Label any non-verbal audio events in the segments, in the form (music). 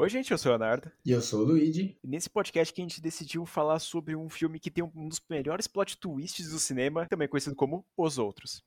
Oi, gente, eu sou o Leonardo. E eu sou o Luigi. E nesse podcast que a gente decidiu falar sobre um filme que tem um dos melhores plot twists do cinema, também conhecido como Os Outros.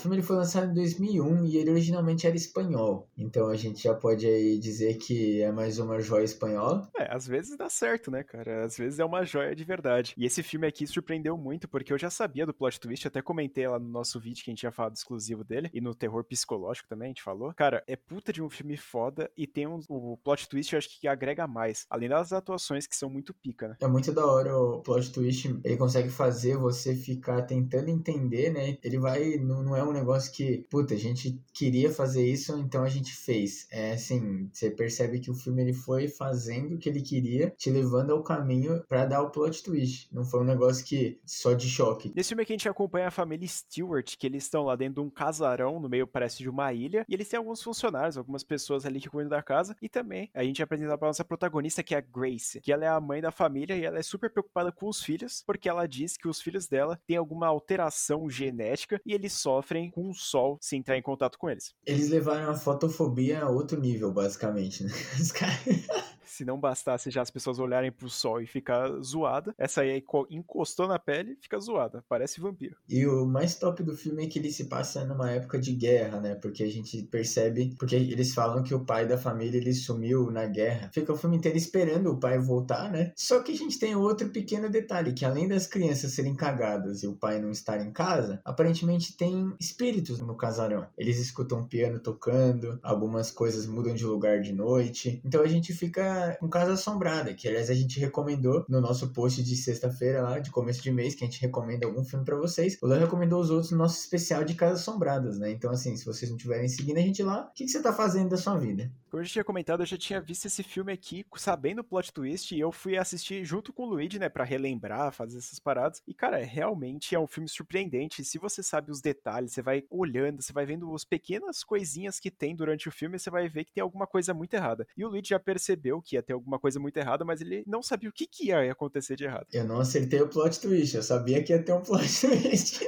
O filme ele foi lançado em 2001 e ele originalmente era espanhol. Então a gente já pode aí dizer que é mais uma joia espanhola. É, às vezes dá certo, né, cara? Às vezes é uma joia de verdade. E esse filme aqui surpreendeu muito, porque eu já sabia do plot twist, até comentei lá no nosso vídeo que a gente tinha falado exclusivo dele, e no terror psicológico também, a gente falou. Cara, é puta de um filme foda e tem um, o plot twist, eu acho que agrega mais. Além das atuações que são muito pica, né? É muito da hora o plot twist. Ele consegue fazer você ficar tentando entender, né? Ele vai. Não, não é um um negócio que, puta, a gente queria fazer isso, então a gente fez. É assim, você percebe que o filme ele foi fazendo o que ele queria, te levando ao caminho para dar o plot twist. Não foi um negócio que só de choque. Nesse filme aqui a gente acompanha a família Stewart, que eles estão lá dentro de um casarão, no meio parece de uma ilha, e eles têm alguns funcionários, algumas pessoas ali que cuidam da casa, e também a gente apresenta pra nossa protagonista, que é a Grace, que ela é a mãe da família e ela é super preocupada com os filhos, porque ela diz que os filhos dela têm alguma alteração genética e eles sofrem sofrem com o sol se entrar em contato com eles. Eles levaram a fotofobia a outro nível, basicamente, né? (laughs) Os caras se não bastasse já as pessoas olharem pro sol e ficar zoada, essa aí encostou na pele fica zoada, parece vampiro. E o mais top do filme é que ele se passa numa época de guerra, né? Porque a gente percebe, porque eles falam que o pai da família ele sumiu na guerra. Fica o filme inteiro esperando o pai voltar, né? Só que a gente tem outro pequeno detalhe, que além das crianças serem cagadas e o pai não estar em casa, aparentemente tem espíritos no casarão. Eles escutam piano tocando, algumas coisas mudam de lugar de noite. Então a gente fica com Casa Assombrada, que aliás a gente recomendou no nosso post de sexta-feira lá, de começo de mês, que a gente recomenda algum filme para vocês. O Léo recomendou os outros no nosso especial de Casas Assombradas, né? Então, assim, se vocês não estiverem seguindo a gente lá, o que, que você tá fazendo da sua vida? Como eu já tinha comentado, eu já tinha visto esse filme aqui, sabendo o plot twist, e eu fui assistir junto com o Luigi, né, pra relembrar, fazer essas paradas. E, cara, realmente é um filme surpreendente. Se você sabe os detalhes, você vai olhando, você vai vendo as pequenas coisinhas que tem durante o filme, você vai ver que tem alguma coisa muito errada. E o Luigi já percebeu que ia ter alguma coisa muito errada, mas ele não sabia o que, que ia acontecer de errado. Eu não acertei o plot twist, eu sabia que ia ter um plot (laughs) twist.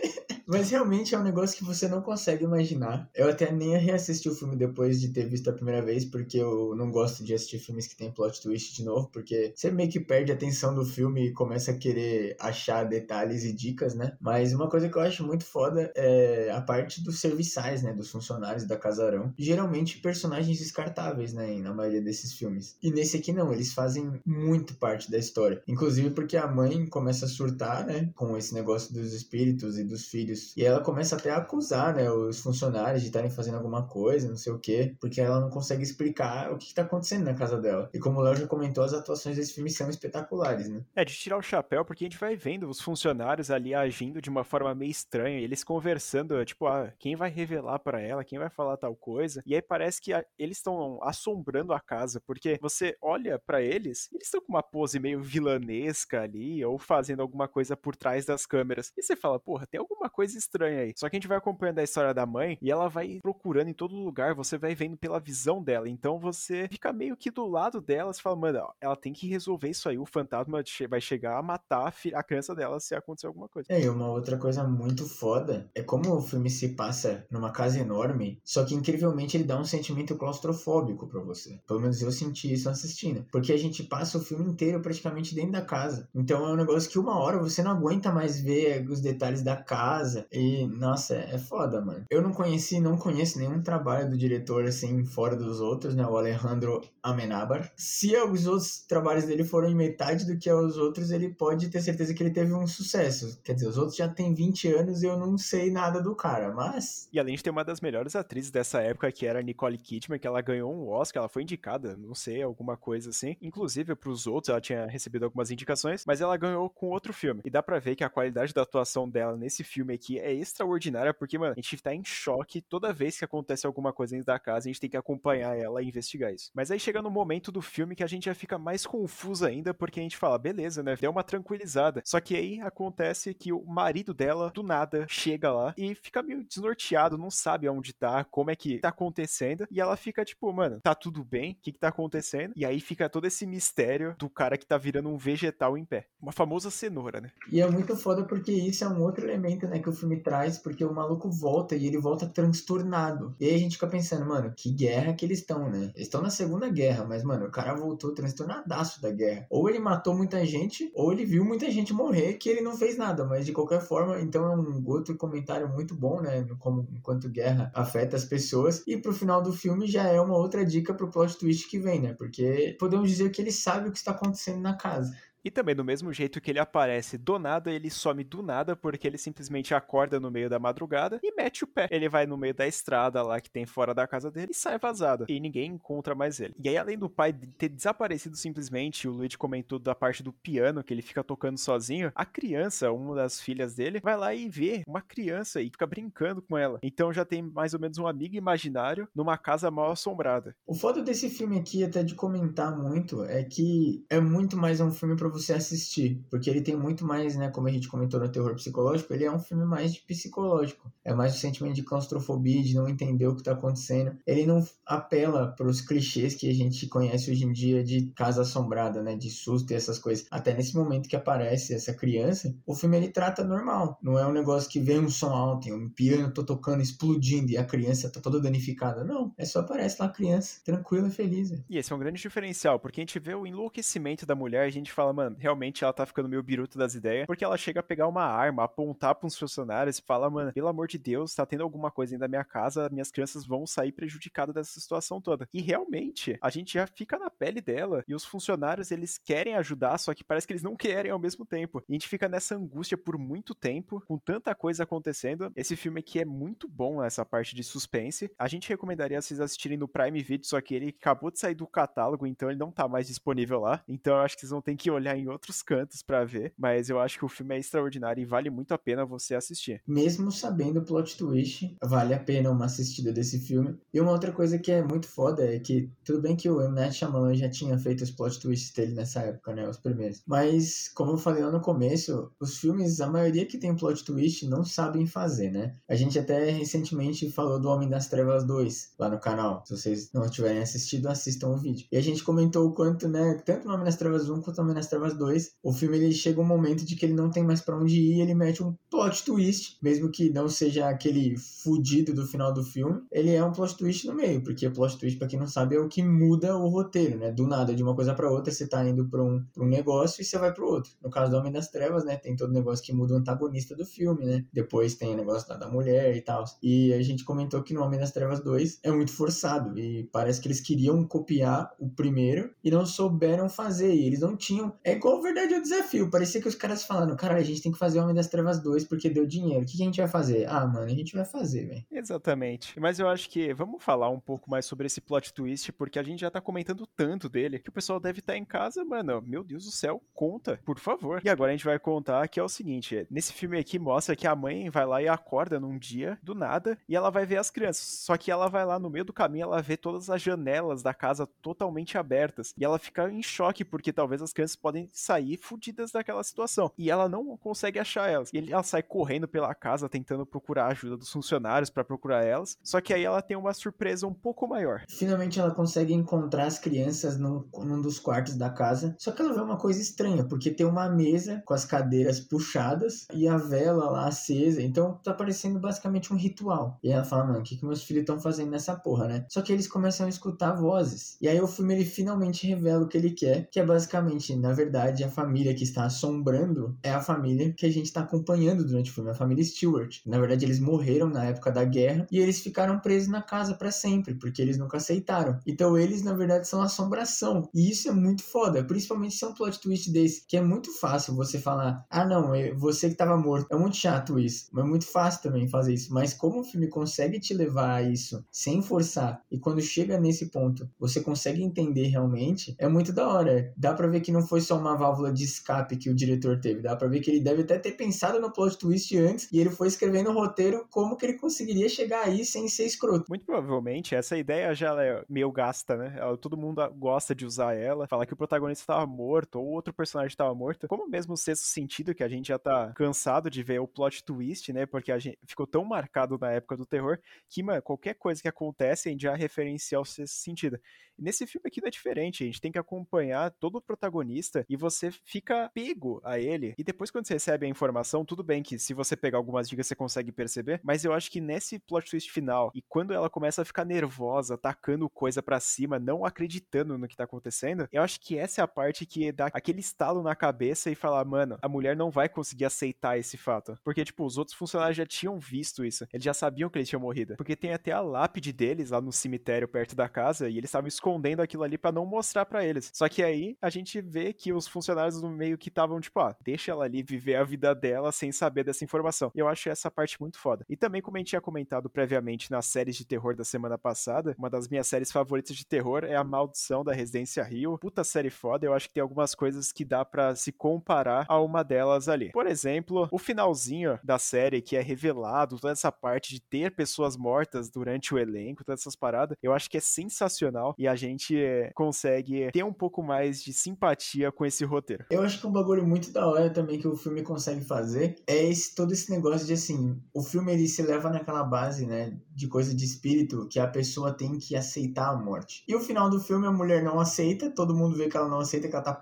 Mas realmente é um negócio que você não consegue imaginar. Eu até nem reassisti o filme depois de ter visto a primeira vez, porque eu não gosto de assistir filmes que tem plot twist de novo, porque você meio que perde a atenção do filme e começa a querer achar detalhes e dicas, né? Mas uma coisa que eu acho muito foda é a parte dos serviçais, né? Dos funcionários da Casarão. Geralmente personagens descartáveis, né? Na maioria desses filmes. E nesse aqui não, eles fazem muito parte da história. Inclusive porque a mãe começa a surtar, né? Com esse negócio dos espíritos e dos filhos e ela começa até a acusar, né, os funcionários de estarem fazendo alguma coisa, não sei o quê, porque ela não consegue explicar o que está acontecendo na casa dela. E como o Léo já comentou, as atuações desse filme são espetaculares, né? É, de tirar o chapéu, porque a gente vai vendo os funcionários ali agindo de uma forma meio estranha, eles conversando, tipo, ah, quem vai revelar para ela, quem vai falar tal coisa. E aí parece que a, eles estão assombrando a casa, porque você olha para eles, eles estão com uma pose meio vilanesca ali, ou fazendo alguma coisa por trás das câmeras. E você fala, porra, tem alguma coisa coisa estranha aí. Só que a gente vai acompanhando a história da mãe e ela vai procurando em todo lugar, você vai vendo pela visão dela. Então você fica meio que do lado dela, você fala, mano, ela tem que resolver isso aí. O fantasma vai chegar a matar a criança dela se acontecer alguma coisa. É, e uma outra coisa muito foda é como o filme se passa numa casa enorme, só que incrivelmente ele dá um sentimento claustrofóbico para você. Pelo menos eu senti isso assistindo. Porque a gente passa o filme inteiro praticamente dentro da casa. Então é um negócio que uma hora você não aguenta mais ver os detalhes da casa casa. E, nossa, é foda, mano. Eu não conheci, não conheço nenhum trabalho do diretor, assim, fora dos outros, né? O Alejandro Amenábar. Se os outros trabalhos dele foram em metade do que os outros, ele pode ter certeza que ele teve um sucesso. Quer dizer, os outros já têm 20 anos e eu não sei nada do cara, mas... E além de ter uma das melhores atrizes dessa época, que era Nicole Kidman, que ela ganhou um Oscar, ela foi indicada, não sei, alguma coisa assim. Inclusive, pros outros, ela tinha recebido algumas indicações, mas ela ganhou com outro filme. E dá pra ver que a qualidade da atuação dela nesse filme aqui é extraordinária, porque, mano, a gente tá em choque toda vez que acontece alguma coisa dentro da casa, a gente tem que acompanhar ela e investigar isso. Mas aí chega no momento do filme que a gente já fica mais confuso ainda, porque a gente fala, beleza, né? Deu uma tranquilizada. Só que aí acontece que o marido dela, do nada, chega lá e fica meio desnorteado, não sabe aonde tá, como é que tá acontecendo. E ela fica tipo, mano, tá tudo bem? O que que tá acontecendo? E aí fica todo esse mistério do cara que tá virando um vegetal em pé. Uma famosa cenoura, né? E é muito foda porque isso é um outro elemento, né? Que o filme traz, porque o maluco volta e ele volta transtornado. E aí a gente fica pensando, mano, que guerra que eles estão, né? Eles estão na Segunda Guerra, mas, mano, o cara voltou transtornadaço da guerra. Ou ele matou muita gente, ou ele viu muita gente morrer que ele não fez nada, mas de qualquer forma, então é um outro comentário muito bom, né? Como enquanto guerra afeta as pessoas. E pro final do filme já é uma outra dica pro plot twist que vem, né? Porque podemos dizer que ele sabe o que está acontecendo na casa. E também, do mesmo jeito que ele aparece do nada, ele some do nada, porque ele simplesmente acorda no meio da madrugada e mete o pé. Ele vai no meio da estrada lá que tem fora da casa dele e sai vazado. E ninguém encontra mais ele. E aí, além do pai ter desaparecido simplesmente, o Luigi comentou da parte do piano, que ele fica tocando sozinho, a criança, uma das filhas dele, vai lá e vê uma criança e fica brincando com ela. Então já tem mais ou menos um amigo imaginário numa casa mal assombrada. O foda desse filme aqui, até de comentar muito, é que é muito mais um filme pra você assistir, porque ele tem muito mais, né, como a gente comentou no terror psicológico, ele é um filme mais de psicológico. É mais o sentimento de claustrofobia, de não entender o que tá acontecendo. Ele não apela para os clichês que a gente conhece hoje em dia de casa assombrada, né, de susto e essas coisas. Até nesse momento que aparece essa criança, o filme ele trata normal. Não é um negócio que vem um som alto, um piano tô tocando, explodindo e a criança tá toda danificada. Não, é só aparece lá a criança, tranquila e feliz. E esse é um grande diferencial, porque a gente vê o enlouquecimento da mulher a gente fala, mano, realmente ela tá ficando meio biruta das ideias, porque ela chega a pegar uma arma, apontar para uns funcionários e fala, mano, pelo amor de Deus, tá tendo alguma coisa dentro da minha casa, minhas crianças vão sair prejudicadas dessa situação toda. E realmente, a gente já fica na pele dela e os funcionários, eles querem ajudar, só que parece que eles não querem ao mesmo tempo. E a gente fica nessa angústia por muito tempo, com tanta coisa acontecendo. Esse filme aqui é muito bom, essa parte de suspense. A gente recomendaria vocês assistirem no Prime Video, só que ele acabou de sair do catálogo, então ele não tá mais disponível lá. Então eu acho que vocês vão ter que olhar em outros cantos para ver, mas eu acho que o filme é extraordinário e vale muito a pena você assistir. Mesmo sabendo o plot twist, vale a pena uma assistida desse filme. E uma outra coisa que é muito foda é que, tudo bem que o M. Night Shyamalan já tinha feito os plot twists dele nessa época, né, os primeiros. Mas, como eu falei lá no começo, os filmes, a maioria que tem plot twist não sabem fazer, né? A gente até recentemente falou do Homem das Trevas 2 lá no canal. Se vocês não tiverem assistido, assistam o vídeo. E a gente comentou o quanto, né, tanto no Homem das Trevas 1 quanto no Homem das Trevas 2, o filme ele chega um momento de que ele não tem mais para onde ir, ele mete um plot twist, mesmo que não seja aquele fudido do final do filme, ele é um plot twist no meio, porque plot twist, para quem não sabe, é o que muda o roteiro, né? Do nada, de uma coisa para outra, você tá indo para um, pra um negócio e você vai para outro. No caso do Homem das Trevas, né, tem todo o negócio que muda o antagonista do filme, né? Depois tem o negócio da, da mulher e tal. E a gente comentou que no Homem das Trevas 2 é muito forçado e parece que eles queriam copiar o primeiro e não souberam fazer, e eles não tinham. É igual verdade o desafio. Parecia que os caras falaram, cara, a gente tem que fazer Homem das Trevas 2 porque deu dinheiro. O que, que a gente vai fazer? Ah, mano, a gente vai fazer, velho. Exatamente. Mas eu acho que vamos falar um pouco mais sobre esse plot twist, porque a gente já tá comentando tanto dele que o pessoal deve estar tá em casa, mano. Meu Deus do céu, conta, por favor. E agora a gente vai contar que é o seguinte: nesse filme aqui mostra que a mãe vai lá e acorda num dia do nada e ela vai ver as crianças. Só que ela vai lá no meio do caminho, ela vê todas as janelas da casa totalmente abertas e ela fica em choque porque talvez as crianças podem sair fudidas daquela situação. E ela não consegue achar elas. E ela sai correndo pela casa tentando procurar a ajuda dos funcionários para procurar elas. Só que aí ela tem uma surpresa um pouco maior. Finalmente ela consegue encontrar as crianças num, num dos quartos da casa. Só que ela vê uma coisa estranha, porque tem uma mesa com as cadeiras puxadas e a vela lá acesa. Então tá parecendo basicamente um ritual. E ela fala, mano, o que, que meus filhos estão fazendo nessa porra, né? Só que eles começam a escutar vozes. E aí o filme ele finalmente revela o que ele quer, que é basicamente, na verdade, a família que está assombrando é a família que a gente está acompanhando durante o filme, a família Stewart. Na verdade, eles morreram na época da guerra e eles ficaram presos na casa para sempre, porque eles nunca aceitaram. Então eles, na verdade, são assombração. E isso é muito foda, principalmente se é um plot twist desse, que é muito fácil você falar: "Ah, não, é você que estava morto". É muito chato isso, mas é muito fácil também fazer isso. Mas como o filme consegue te levar a isso sem forçar e quando chega nesse ponto, você consegue entender realmente, é muito da hora. Dá para ver que não foi só uma válvula de escape que o diretor teve, dá para ver que ele deve até ter pensado no plot twist antes e ele foi escrevendo o roteiro como que ele conseguiria chegar aí sem ser escroto. Muito provavelmente essa ideia já é meio gasta, né? Todo mundo gosta de usar ela, falar que o protagonista estava morto ou outro personagem estava morto. Como mesmo o sexto sentido, que a gente já tá cansado de ver o plot twist, né? Porque a gente ficou tão marcado na época do terror que, mano, qualquer coisa que acontece a gente já referencia o sexto sentido. E nesse filme aqui não é diferente, a gente tem que acompanhar todo o protagonista e você fica pego a ele. E depois, quando você recebe a informação, tudo bem que se você pegar algumas dicas você consegue perceber, mas eu acho que nesse plot twist final e quando ela começa a ficar nervosa, tacando coisa para cima, não acreditando no que tá acontecendo, eu acho que essa é a parte que dá aquele estalo na cabeça e falar, mano, a mulher não vai conseguir aceitar esse fato. Porque, tipo, os outros funcionários já tinham visto isso. Eles já sabiam que ele tinha morrido. Porque tem até a lápide deles lá no cemitério perto da casa e eles estavam escondendo aquilo ali para não mostrar para eles. Só que aí a gente vê os funcionários do meio que estavam, tipo, ah, deixa ela ali viver a vida dela sem saber dessa informação. E eu acho essa parte muito foda. E também, como a gente tinha comentado previamente nas séries de terror da semana passada, uma das minhas séries favoritas de terror é A Maldição da Residência Rio. Puta série foda, eu acho que tem algumas coisas que dá para se comparar a uma delas ali. Por exemplo, o finalzinho da série que é revelado, toda essa parte de ter pessoas mortas durante o elenco, todas essas paradas, eu acho que é sensacional e a gente é, consegue ter um pouco mais de simpatia com esse roteiro. Eu acho que um bagulho muito da hora também que o filme consegue fazer é esse, todo esse negócio de assim, o filme ele se leva naquela base, né, de coisa de espírito que a pessoa tem que aceitar a morte. E o final do filme a mulher não aceita, todo mundo vê que ela não aceita, que ela tá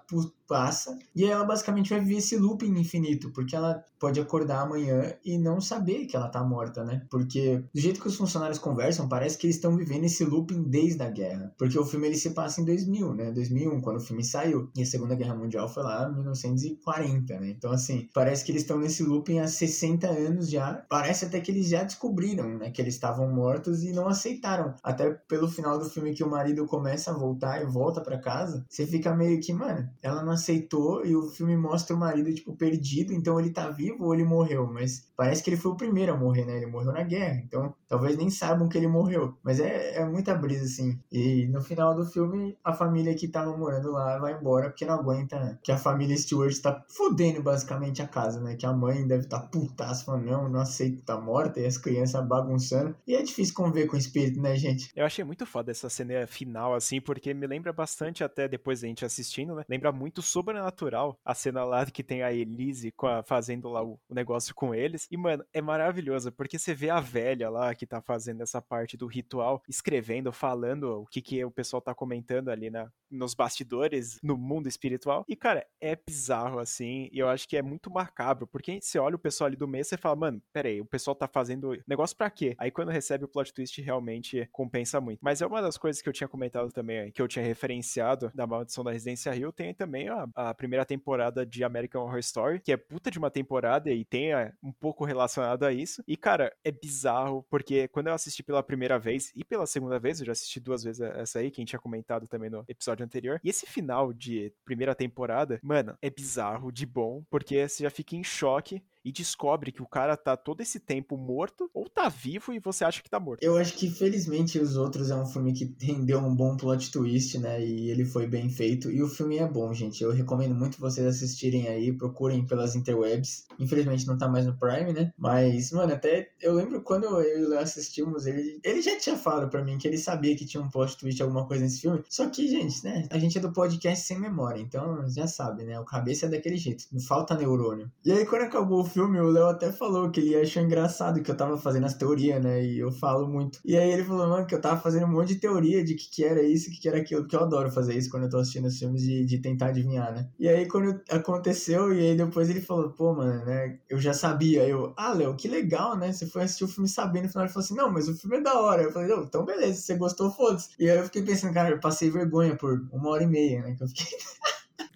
passa, e ela basicamente vai viver esse looping infinito, porque ela pode acordar amanhã e não saber que ela tá morta, né? Porque do jeito que os funcionários conversam, parece que eles estão vivendo esse looping desde a guerra. Porque o filme ele se passa em 2000, né? 2001, quando o filme saiu. E a Segunda Guerra Mundial foi lá em 1940, né? Então, assim, parece que eles estão nesse looping há 60 anos já. Parece até que eles já descobriram, né? Que eles estavam mortos e não aceitaram. Até pelo final do filme que o marido começa a voltar e volta para casa, você fica meio que, mano, ela não aceitou e o filme mostra o marido, tipo, perdido, então ele tá vivo ou ele morreu, mas parece que ele foi o primeiro a morrer, né? Ele morreu na guerra, então talvez nem saibam que ele morreu, mas é, é muita brisa, assim. E no final do filme, a família que tava morando lá vai embora porque não aguenta que a família Stewart tá fudendo basicamente a casa, né? Que a mãe deve tá putaça, falando, não, não aceito, tá morta, e as crianças bagunçando. E é difícil conviver com o espírito, né, gente? Eu achei muito foda essa cena final, assim, porque me lembra bastante, até depois da gente assistindo, né? Lembra muito sobrenatural a cena lá que tem a Elise a, fazendo lá o, o, negócio com eles. E, mano, é maravilhoso, porque você vê a velha lá que tá fazendo essa parte do ritual, escrevendo, falando o que, que o pessoal tá comentando ali na, nos bastidores, no mundo espiritual. E, cara, é bizarro, assim, e eu acho que é muito macabro, porque você olha o pessoal ali do meio e fala, mano, peraí, o pessoal tá fazendo negócio pra quê? Aí quando recebe o plot twist, realmente compensa muito. Mas é uma das coisas que eu tinha comentado também, que eu tinha referenciado da Maldição da Residência Rio, tem também a, a primeira temporada de American Horror Story, que é puta de uma temporada e tem é, um pouco relacionado a isso. E, cara, é bizarro, porque quando eu assisti pela primeira vez e pela segunda vez, eu já assisti duas vezes essa aí, que a gente tinha comentado também no episódio anterior. E esse final de primeira temporada, mano, é bizarro de bom, porque você já fica em choque e descobre que o cara tá todo esse tempo morto ou tá vivo e você acha que tá morto. Eu acho que felizmente os outros é um filme que rendeu um bom plot twist, né? E ele foi bem feito. E o filme é bom, gente. Eu recomendo muito vocês assistirem aí, procurem pelas interwebs. Infelizmente não tá mais no Prime, né? Mas, mano, até eu lembro quando eu e o Léo assistimos, ele, ele já tinha falado para mim que ele sabia que tinha um plot twist, alguma coisa nesse filme. Só que, gente, né? A gente é do podcast sem memória, então já sabe, né? O cabeça é daquele jeito. Não falta neurônio. E aí, quando acabou filme, o Léo até falou que ele achou engraçado que eu tava fazendo as teorias, né? E eu falo muito. E aí ele falou, mano, que eu tava fazendo um monte de teoria de que, que era isso, que, que era aquilo, que eu adoro fazer isso quando eu tô assistindo os filmes de, de tentar adivinhar, né? E aí quando aconteceu, e aí depois ele falou, pô, mano, né? Eu já sabia. Eu, ah, Léo, que legal, né? Você foi assistir o filme sabendo, no final ele falou assim, não, mas o filme é da hora. Eu falei, não, então beleza, se você gostou, foda-se. E aí eu fiquei pensando, cara, eu passei vergonha por uma hora e meia, né? Que eu fiquei.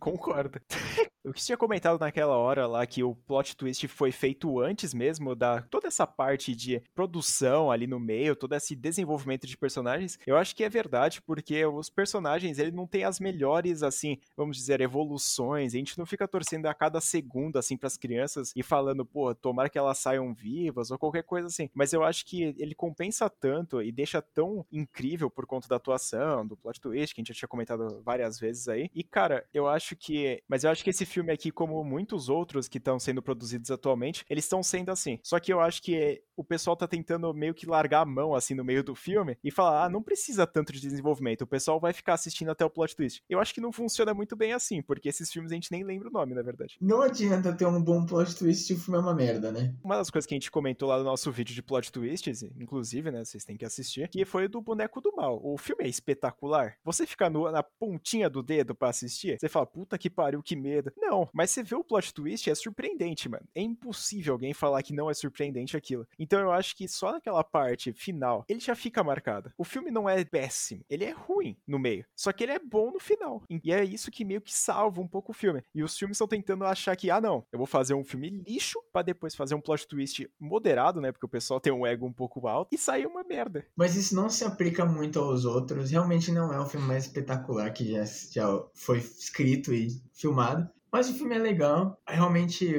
Concordo. (laughs) O que tinha comentado naquela hora lá que o plot twist foi feito antes mesmo da toda essa parte de produção ali no meio, todo esse desenvolvimento de personagens, eu acho que é verdade, porque os personagens, ele não tem as melhores, assim, vamos dizer, evoluções, a gente não fica torcendo a cada segundo, assim, para as crianças e falando, pô, tomara que elas saiam vivas ou qualquer coisa assim, mas eu acho que ele compensa tanto e deixa tão incrível por conta da atuação, do plot twist, que a gente já tinha comentado várias vezes aí, e cara, eu acho que, mas eu acho que esse filme aqui, como muitos outros que estão sendo produzidos atualmente, eles estão sendo assim. Só que eu acho que o pessoal tá tentando meio que largar a mão assim no meio do filme e falar: ah, não precisa tanto de desenvolvimento, o pessoal vai ficar assistindo até o plot twist. Eu acho que não funciona muito bem assim, porque esses filmes a gente nem lembra o nome, na verdade. Não adianta ter um bom plot twist se o filme é uma merda, né? Uma das coisas que a gente comentou lá no nosso vídeo de plot twists, inclusive, né, vocês têm que assistir, que foi do Boneco do Mal. O filme é espetacular. Você fica no, na pontinha do dedo para assistir, você fala, puta que pariu, que medo. Não, mas você vê o plot twist, é surpreendente, mano. É impossível alguém falar que não é surpreendente aquilo. Então eu acho que só naquela parte final, ele já fica marcado. O filme não é péssimo, ele é ruim no meio. Só que ele é bom no final. E é isso que meio que salva um pouco o filme. E os filmes estão tentando achar que, ah, não, eu vou fazer um filme lixo para depois fazer um plot twist moderado, né? Porque o pessoal tem um ego um pouco alto e sair uma merda. Mas isso não se aplica muito aos outros. Realmente não é o filme mais espetacular que já, já foi escrito e filmado. Mas o filme é legal. Realmente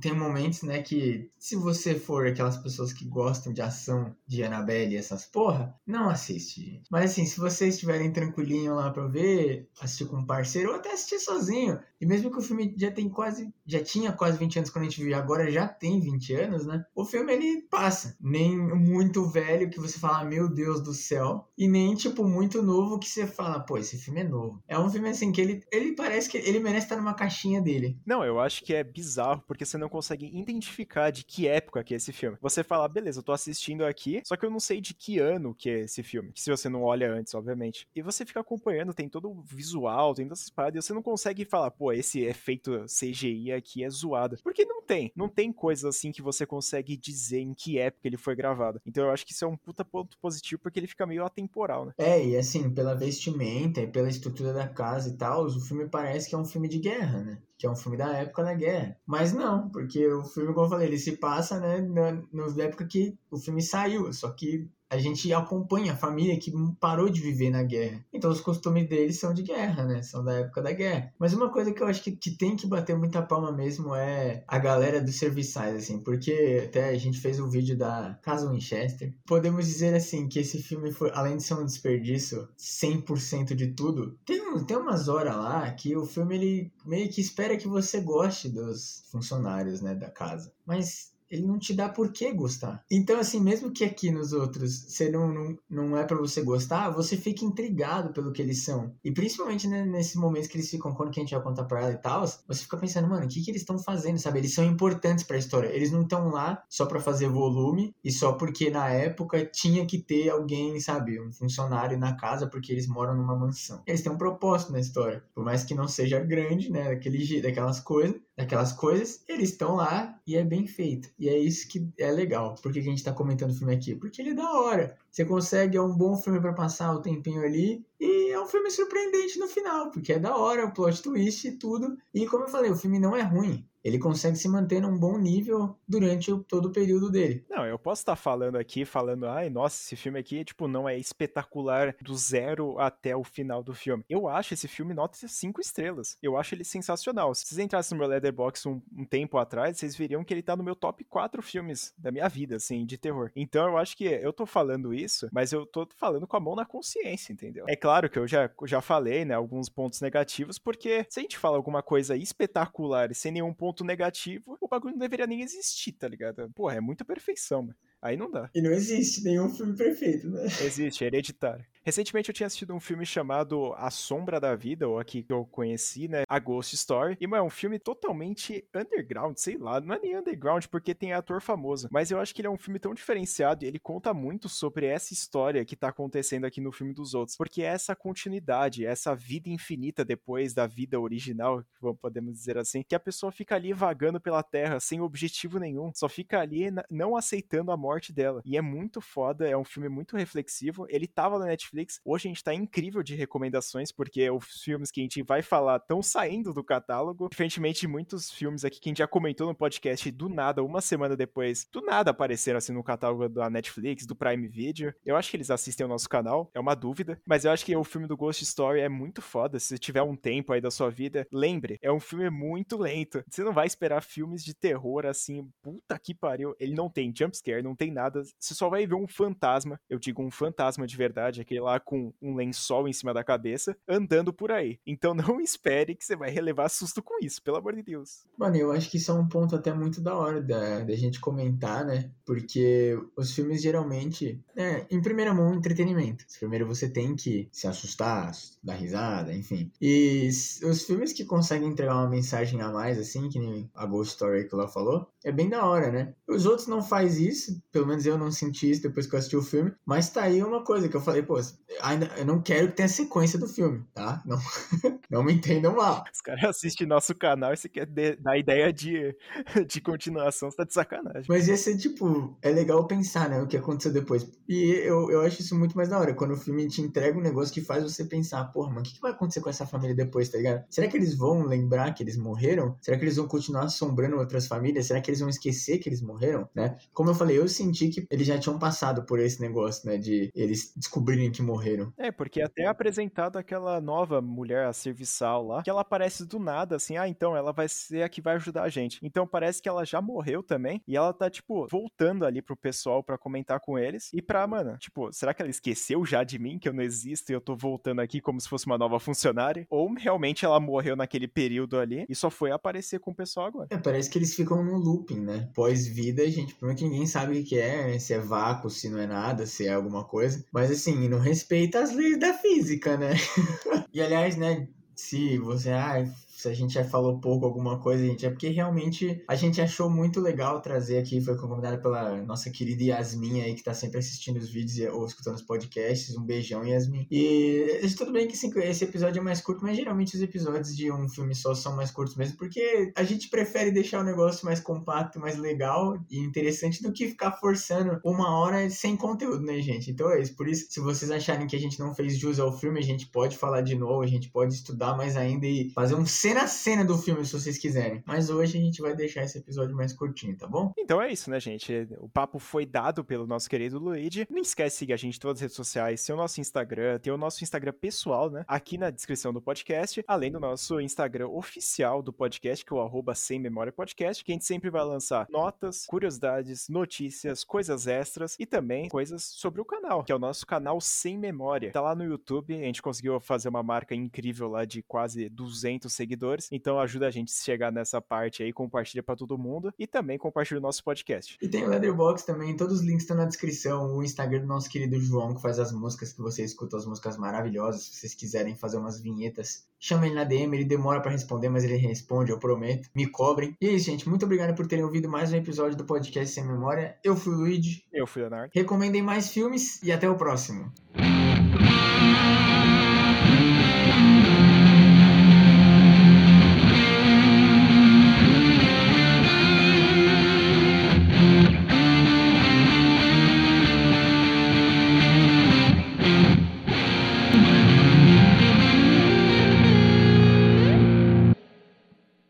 tem momentos, né, que se você for aquelas pessoas que gostam de ação de Annabelle e essas porra, não assiste, gente. Mas assim, se vocês estiverem tranquilinho lá pra ver, assistir com um parceiro ou até assistir sozinho, e mesmo que o filme já tem quase, já tinha quase 20 anos quando a gente viu, agora já tem 20 anos, né? O filme ele passa. Nem muito velho que você fala, meu Deus do céu, e nem tipo muito novo que você fala, pô, esse filme é novo. É um filme assim que ele, ele parece que ele merece estar numa caixinha dele. Não, eu acho que é bizarro porque você não consegue identificar de que época que é esse filme. Você fala, beleza, eu tô assistindo aqui, só que eu não sei de que ano que é esse filme. Se você não olha antes, obviamente. E você fica acompanhando, tem todo o visual, tem todas essas paradas, e você não consegue falar, pô, esse efeito CGI aqui é zoado. Porque não tem. Não tem coisas assim que você consegue dizer em que época ele foi gravado. Então eu acho que isso é um puta ponto positivo porque ele fica meio atemporal, né? É, e assim, pela vestimenta e pela estrutura da casa e tal, o filme parece que é um filme de guerra, né? Que é um filme da época da guerra. Mas não, porque o filme, como eu falei, ele se passa, né, na, na época que o filme saiu, só que a gente acompanha a família que parou de viver na guerra. Então os costumes deles são de guerra, né? São da época da guerra. Mas uma coisa que eu acho que, que tem que bater muita palma mesmo é a galera dos serviçais, assim, porque até a gente fez um vídeo da Casa Winchester. Podemos dizer assim que esse filme foi, além de ser um desperdício 100% de tudo, tem, tem umas horas lá que o filme ele meio que espera que você goste dos funcionários, né, da casa. Mas ele não te dá por que gostar. Então, assim, mesmo que aqui nos outros você não, não, não é para você gostar, você fica intrigado pelo que eles são. E principalmente né, nesses momentos que eles ficam, quando que a gente vai contar pra ela e tal, você fica pensando, mano, o que, que eles estão fazendo, sabe? Eles são importantes para a história. Eles não estão lá só para fazer volume e só porque na época tinha que ter alguém, sabe? Um funcionário na casa porque eles moram numa mansão. Eles têm um propósito na história. Por mais que não seja grande, né? Daquele, daquelas coisas, daquelas coisas, eles estão lá e é bem feito. E é isso que é legal. Por que a gente tá comentando o filme aqui? Porque ele é da hora. Você consegue, é um bom filme para passar o tempinho ali. E é um filme surpreendente no final, porque é da hora, o plot twist e tudo. E como eu falei, o filme não é ruim ele consegue se manter num bom nível durante todo o período dele. Não, eu posso estar falando aqui, falando, ai, nossa, esse filme aqui, tipo, não é espetacular do zero até o final do filme. Eu acho esse filme nota 5 estrelas. Eu acho ele sensacional. Se vocês entrassem no meu Leatherbox um, um, tempo atrás, vocês veriam que ele tá no meu top 4 filmes da minha vida, assim, de terror. Então eu acho que eu tô falando isso, mas eu tô falando com a mão na consciência, entendeu? É claro que eu já, já falei, né, alguns pontos negativos, porque se a gente fala alguma coisa espetacular e sem nenhum ponto ponto negativo, o bagulho não deveria nem existir, tá ligado? Porra, é muita perfeição, mano. Aí não dá. E não existe nenhum filme perfeito, né? Existe, é hereditário. Recentemente eu tinha assistido um filme chamado A Sombra da Vida, ou aqui que eu conheci, né? A Ghost Story. E, mano, é um filme totalmente underground, sei lá. Não é nem underground porque tem ator famoso. Mas eu acho que ele é um filme tão diferenciado e ele conta muito sobre essa história que tá acontecendo aqui no filme dos outros. Porque é essa continuidade, essa vida infinita depois da vida original, podemos dizer assim, que a pessoa fica ali vagando pela terra sem objetivo nenhum. Só fica ali não aceitando a morte dela. E é muito foda, é um filme muito reflexivo. Ele tava na Netflix Netflix. Hoje a gente tá incrível de recomendações, porque os filmes que a gente vai falar estão saindo do catálogo. Diferentemente de muitos filmes aqui que a gente já comentou no podcast, do nada, uma semana depois, do nada apareceram assim no catálogo da Netflix, do Prime Video. Eu acho que eles assistem o nosso canal, é uma dúvida. Mas eu acho que o filme do Ghost Story é muito foda. Se tiver um tempo aí da sua vida, lembre, é um filme muito lento. Você não vai esperar filmes de terror assim, puta que pariu. Ele não tem jumpscare, não tem nada. Você só vai ver um fantasma, eu digo um fantasma de verdade, aquele lá com um lençol em cima da cabeça, andando por aí. Então (laughs) não espere que você vai relevar susto com isso, pelo amor de Deus. Mano, eu acho que isso é um ponto até muito da hora da, da gente comentar, né? Porque os filmes geralmente, né, em primeira mão, entretenimento. Primeiro você tem que se assustar, dar risada, enfim. E os filmes que conseguem entregar uma mensagem a mais, assim, que nem a Ghost Story que ela falou, é bem da hora, né? Os outros não faz isso, pelo menos eu não senti isso depois que eu assisti o filme, mas tá aí uma coisa que eu falei, pô, ainda eu não quero que tenha sequência do filme, tá? Não, (laughs) não me entendam mal. Os caras assistem nosso canal e você quer dar ideia de, (laughs) de continuação, você tá de sacanagem. Mas ia ser, tipo, é legal pensar, né, o que aconteceu depois. E eu, eu acho isso muito mais da hora, quando o filme te entrega um negócio que faz você pensar, porra, mano, o que, que vai acontecer com essa família depois, tá ligado? Será que eles vão lembrar que eles morreram? Será que eles vão continuar assombrando outras famílias? Será que eles vão esquecer que eles morreram, né? Como eu falei, eu senti que eles já tinham passado por esse negócio, né, de eles descobrirem que morreram. É, porque até é apresentado aquela nova mulher, a serviçal lá, que ela aparece do nada, assim, ah, então ela vai ser a que vai ajudar a gente. Então parece que ela já morreu também, e ela tá, tipo, voltando ali pro pessoal para comentar com eles, e pra, mano, tipo, será que ela esqueceu já de mim, que eu não existo, e eu tô voltando aqui como se fosse uma nova funcionária? Ou realmente ela morreu naquele período ali, e só foi aparecer com o pessoal agora? É, parece que eles ficam no looping, né? Pós-vida, gente, primeiro que ninguém sabe o que é, né? se é vácuo, se não é nada, se é alguma coisa, mas assim, não respeita as leis da física, né? (laughs) e aliás, né, se você, ah, se a gente já falou pouco alguma coisa, gente, é porque realmente a gente achou muito legal trazer aqui, foi convidada pela nossa querida Yasmin aí, que tá sempre assistindo os vídeos ou escutando os podcasts. Um beijão, Yasmin. E tudo bem que esse episódio é mais curto, mas geralmente os episódios de um filme só são mais curtos mesmo, porque a gente prefere deixar o negócio mais compacto, mais legal e interessante do que ficar forçando uma hora sem conteúdo, né, gente? Então é isso. Por isso, se vocês acharem que a gente não fez jus ao filme, a gente pode falar de novo, a gente pode estudar mais ainda e fazer um a cena do filme, se vocês quiserem. Mas hoje a gente vai deixar esse episódio mais curtinho, tá bom? Então é isso, né, gente? O papo foi dado pelo nosso querido Luigi. Não esquece de seguir a gente em todas as redes sociais, tem o nosso Instagram, tem o nosso Instagram pessoal, né? Aqui na descrição do podcast, além do nosso Instagram oficial do podcast, que é o arroba sem memória podcast, que a gente sempre vai lançar notas, curiosidades, notícias, coisas extras e também coisas sobre o canal, que é o nosso canal Sem Memória. Tá lá no YouTube, a gente conseguiu fazer uma marca incrível lá de quase 200 seguidores seguidores. Então ajuda a gente a chegar nessa parte aí, compartilha para todo mundo e também compartilha o nosso podcast. E tem o Leatherbox também, todos os links estão na descrição. O Instagram do nosso querido João, que faz as músicas que você escuta, as músicas maravilhosas. Se vocês quiserem fazer umas vinhetas, chama ele na DM, ele demora para responder, mas ele responde, eu prometo. Me cobrem. E é isso, gente. Muito obrigado por terem ouvido mais um episódio do podcast Sem Memória. Eu fui o Luigi. Eu fui o Leonardo. Recomendem mais filmes e até o próximo.